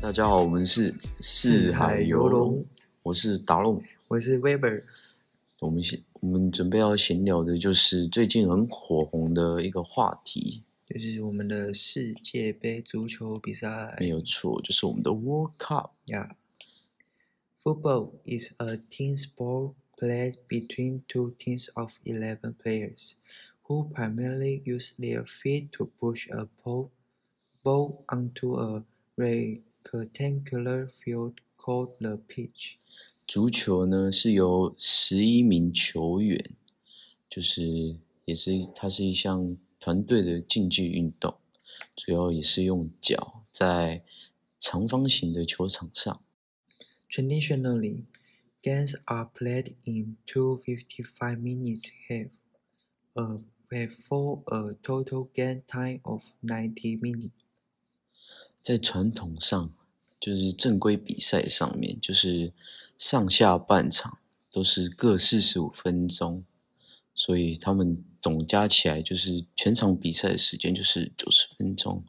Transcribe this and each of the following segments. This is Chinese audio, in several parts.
大家好，我们是四海游龙，我是达龙，我是 Weber。我们闲，我们准备要闲聊的就是最近很火红的一个话题，就是我们的世界杯足球比赛。没有错，就是我们的 World Cup。Yeah. Football is a team sport played between two teams of 11 players who primarily use their feet to push a ball, ball onto a rectangular field called the pitch. 足球呢是由十一名球员，就是也是它是一项团队的竞技运动，主要也是用脚在长方形的球场上。Traditionally, games are played in two 55 minutes half, uh, for a total game time of 90 minutes. 在传统上，就是正规比赛上面，就是上下半场都是各四十五分钟，所以他们总加起来就是全场比赛的时间就是九十分钟。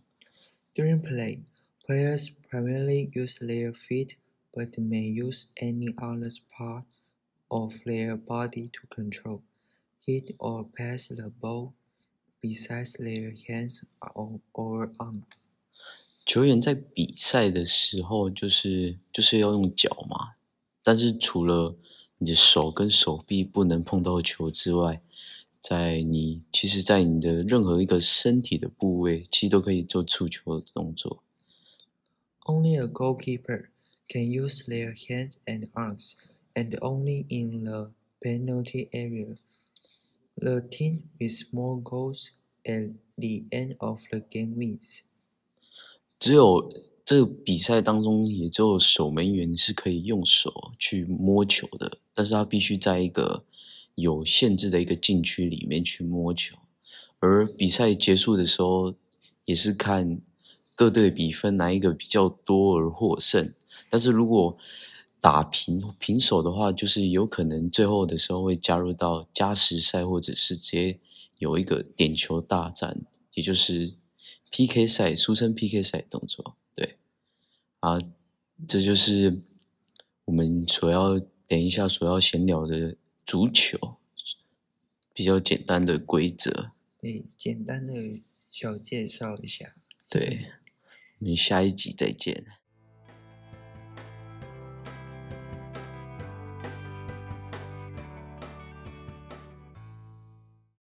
During play, players primarily use their feet but may use any other part of their body to control, hit or pass the ball besides their hands or, or arms. 球员在比赛的时候，就是就是要用脚嘛，但是除了你的手跟手臂不能碰到球之外，在你其实，在你的任何一个身体的部位，其实都可以做触球的动作。Only a goalkeeper can use their hands and arms, and only in the penalty area. The team with more goals at the end of the game wins. 只有这个比赛当中，也只有守门员是可以用手去摸球的，但是他必须在一个有限制的一个禁区里面去摸球。而比赛结束的时候，也是看各队比分哪一个比较多而获胜。但是如果打平平手的话，就是有可能最后的时候会加入到加时赛，或者是直接有一个点球大战，也就是 PK 赛，俗称 PK 赛动作。对，啊，这就是我们所要等一下所要闲聊的足球比较简单的规则。对，简单的小介绍一下。对，我们下一集再见。